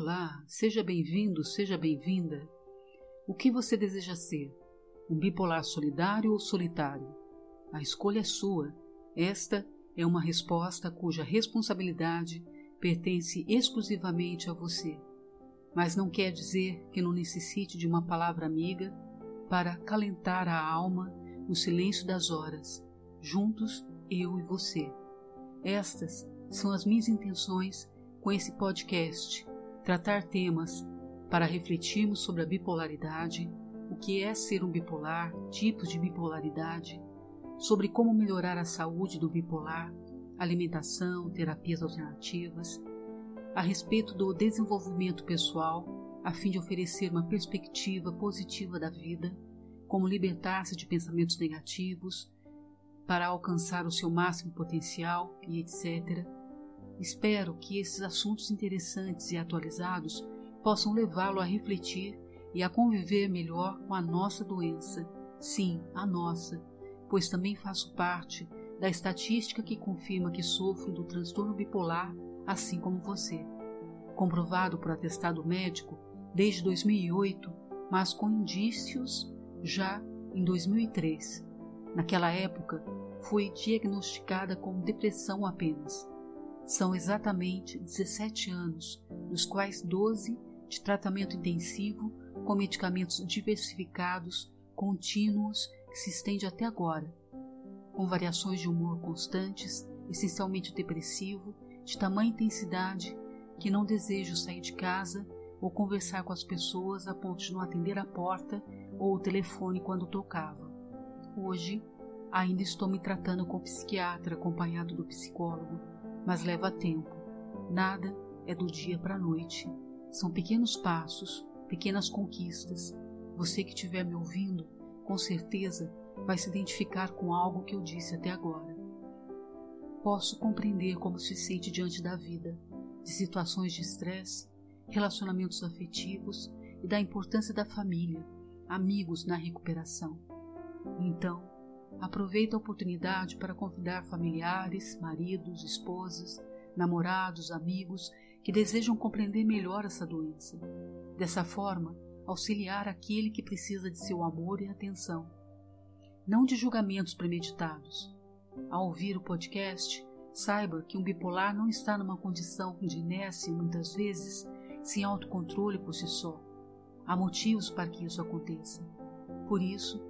Olá, seja bem-vindo, seja bem-vinda. O que você deseja ser? Um bipolar solidário ou solitário? A escolha é sua. Esta é uma resposta cuja responsabilidade pertence exclusivamente a você. Mas não quer dizer que não necessite de uma palavra amiga para calentar a alma no silêncio das horas, juntos eu e você. Estas são as minhas intenções com esse podcast tratar temas para refletirmos sobre a bipolaridade, o que é ser um bipolar, tipos de bipolaridade, sobre como melhorar a saúde do bipolar, alimentação, terapias alternativas, a respeito do desenvolvimento pessoal, a fim de oferecer uma perspectiva positiva da vida, como libertar-se de pensamentos negativos para alcançar o seu máximo potencial e etc Espero que esses assuntos interessantes e atualizados possam levá-lo a refletir e a conviver melhor com a nossa doença. Sim, a nossa, pois também faço parte da estatística que confirma que sofro do transtorno bipolar, assim como você. Comprovado por atestado médico desde 2008, mas com indícios já em 2003. Naquela época, fui diagnosticada com depressão apenas são exatamente 17 anos, dos quais 12 de tratamento intensivo com medicamentos diversificados, contínuos, que se estende até agora, com variações de humor constantes, essencialmente depressivo, de tamanha intensidade que não desejo sair de casa ou conversar com as pessoas a ponto de não atender a porta ou o telefone quando tocava. Hoje, ainda estou me tratando com o psiquiatra acompanhado do psicólogo mas leva tempo. Nada é do dia para a noite. São pequenos passos, pequenas conquistas. Você que estiver me ouvindo, com certeza vai se identificar com algo que eu disse até agora. Posso compreender como se sente diante da vida, de situações de estresse, relacionamentos afetivos e da importância da família, amigos na recuperação. Então, Aproveita a oportunidade para convidar familiares, maridos, esposas, namorados, amigos que desejam compreender melhor essa doença. Dessa forma, auxiliar aquele que precisa de seu amor e atenção. Não de julgamentos premeditados. Ao ouvir o podcast, saiba que um bipolar não está numa condição de inércia muitas vezes sem autocontrole por si só. Há motivos para que isso aconteça. Por isso,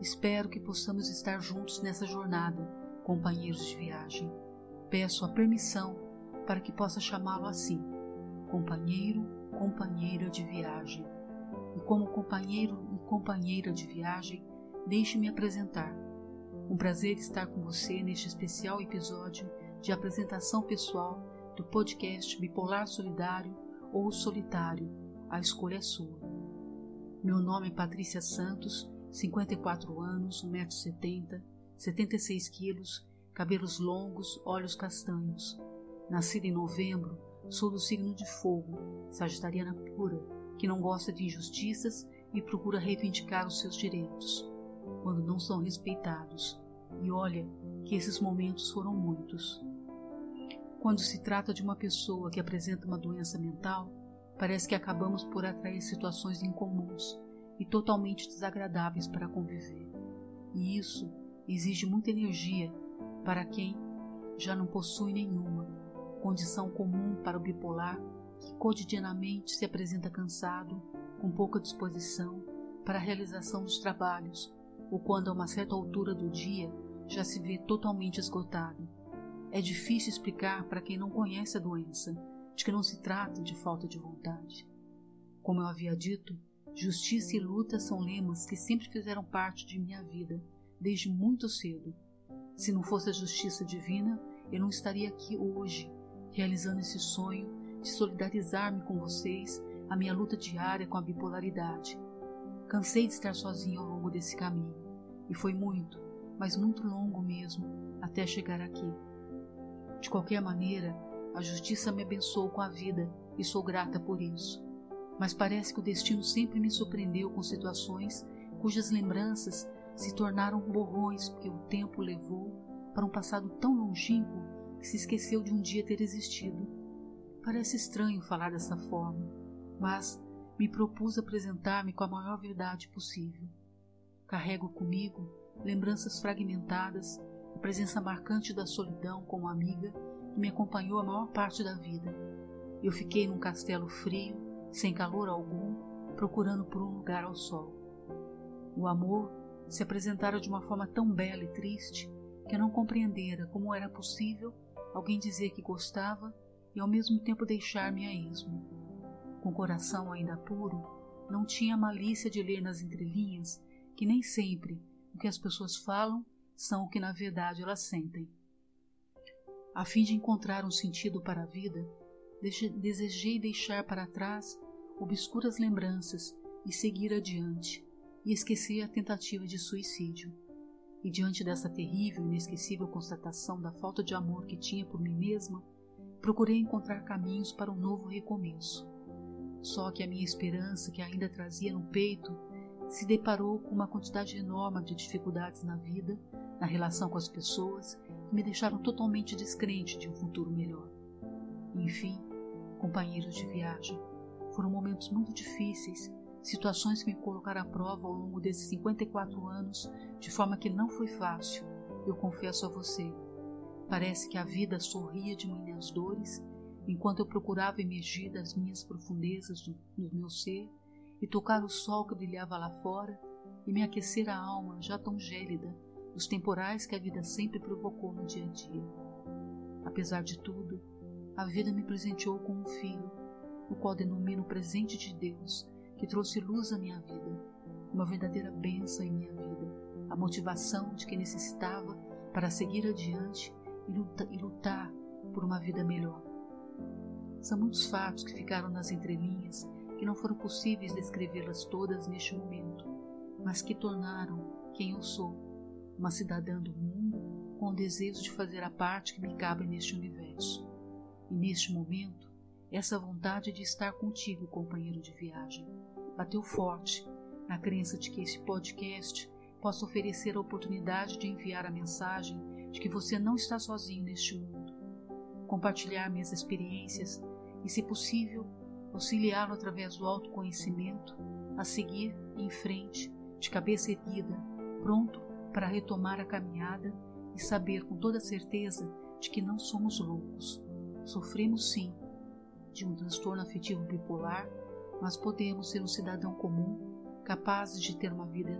Espero que possamos estar juntos nessa jornada, companheiros de viagem. Peço a permissão para que possa chamá-lo assim, companheiro, companheira de viagem. E como companheiro e companheira de viagem, deixe-me apresentar. Um prazer estar com você neste especial episódio de apresentação pessoal do podcast Bipolar Solidário ou Solitário. A escolha é sua. Meu nome é Patrícia Santos 54 anos, 1,70m, 76 quilos, cabelos longos, olhos castanhos. Nascida em novembro, sou do signo de fogo, sagitariana pura, que não gosta de injustiças e procura reivindicar os seus direitos, quando não são respeitados. E olha que esses momentos foram muitos. Quando se trata de uma pessoa que apresenta uma doença mental, parece que acabamos por atrair situações incomuns e totalmente desagradáveis para conviver. E isso exige muita energia para quem já não possui nenhuma, condição comum para o bipolar que cotidianamente se apresenta cansado, com pouca disposição para a realização dos trabalhos, ou quando a uma certa altura do dia já se vê totalmente esgotado. É difícil explicar para quem não conhece a doença de que não se trata de falta de vontade. Como eu havia dito, Justiça e luta são lemas que sempre fizeram parte de minha vida, desde muito cedo. Se não fosse a justiça divina, eu não estaria aqui hoje, realizando esse sonho de solidarizar-me com vocês a minha luta diária com a bipolaridade. Cansei de estar sozinho ao longo desse caminho, e foi muito, mas muito longo mesmo, até chegar aqui. De qualquer maneira, a justiça me abençoou com a vida e sou grata por isso mas parece que o destino sempre me surpreendeu com situações cujas lembranças se tornaram borrões porque o tempo levou para um passado tão longínquo que se esqueceu de um dia ter existido. Parece estranho falar dessa forma, mas me propus apresentar-me com a maior verdade possível. Carrego comigo lembranças fragmentadas, a presença marcante da solidão como amiga que me acompanhou a maior parte da vida. Eu fiquei num castelo frio, sem calor algum, procurando por um lugar ao sol. O amor se apresentara de uma forma tão bela e triste que eu não compreendera como era possível alguém dizer que gostava e ao mesmo tempo deixar-me a esmo. Com o coração ainda puro, não tinha a malícia de ler nas entrelinhas que nem sempre o que as pessoas falam são o que na verdade elas sentem. A fim de encontrar um sentido para a vida, desejei deixar para trás obscuras lembranças e seguir adiante, e esquecer a tentativa de suicídio. E diante dessa terrível e inesquecível constatação da falta de amor que tinha por mim mesma, procurei encontrar caminhos para um novo recomeço. Só que a minha esperança, que ainda trazia no peito, se deparou com uma quantidade enorme de dificuldades na vida, na relação com as pessoas, que me deixaram totalmente descrente de um futuro melhor. Enfim, companheiros de viagem, foram momentos muito difíceis situações que me colocaram à prova ao longo desses 54 anos, de forma que não foi fácil, eu confesso a você. Parece que a vida sorria de minhas dores, enquanto eu procurava emergir das minhas profundezas do, do meu ser e tocar o sol que brilhava lá fora e me aquecer a alma já tão gélida dos temporais que a vida sempre provocou no dia a dia. Apesar de tudo, a vida me presenteou com um filho, o qual denomino presente de Deus que trouxe luz à minha vida, uma verdadeira bênção em minha vida, a motivação de que necessitava para seguir adiante e, luta, lutar por uma vida melhor. São muitos fatos que ficaram nas entrelinhas que não foram possíveis descrevê-las todas neste momento, mas que tornaram quem eu sou, uma cidadã do mundo com o desejo de fazer a parte que me cabe neste universo. E neste momento, essa vontade de estar contigo, companheiro de viagem, bateu forte na crença de que esse podcast possa oferecer a oportunidade de enviar a mensagem de que você não está sozinho neste mundo, compartilhar minhas experiências e, se possível, auxiliá-lo através do autoconhecimento a seguir em frente, de cabeça erguida, pronto para retomar a caminhada e saber com toda certeza de que não somos loucos. Sofremos sim de um transtorno afetivo bipolar mas podemos ser um cidadão comum capaz de ter uma vida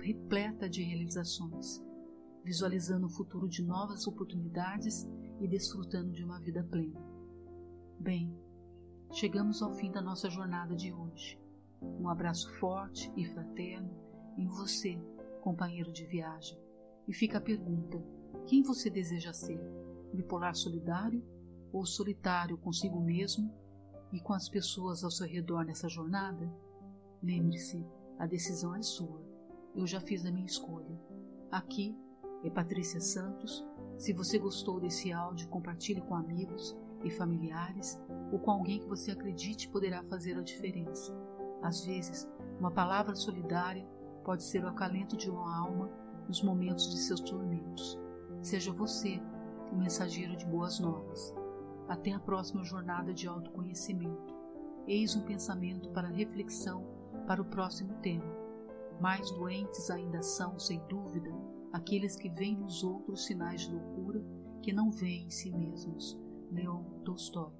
repleta de realizações, visualizando o futuro de novas oportunidades e desfrutando de uma vida plena. Bem, chegamos ao fim da nossa jornada de hoje. Um abraço forte e fraterno em você, companheiro de viagem. E fica a pergunta: quem você deseja ser? Bipolar solidário ou solitário consigo mesmo e com as pessoas ao seu redor nessa jornada? Lembre-se, a decisão é sua. Eu já fiz a minha escolha. Aqui é Patrícia Santos. Se você gostou desse áudio, compartilhe com amigos e familiares ou com alguém que você acredite poderá fazer a diferença. Às vezes, uma palavra solidária pode ser o acalento de uma alma nos momentos de seus tormentos. Seja você o mensageiro de boas novas. Até a próxima jornada de autoconhecimento. Eis um pensamento para reflexão para o próximo tema. Mais doentes ainda são, sem dúvida, aqueles que veem nos outros sinais de loucura que não veem em si mesmos. Leon Tolstói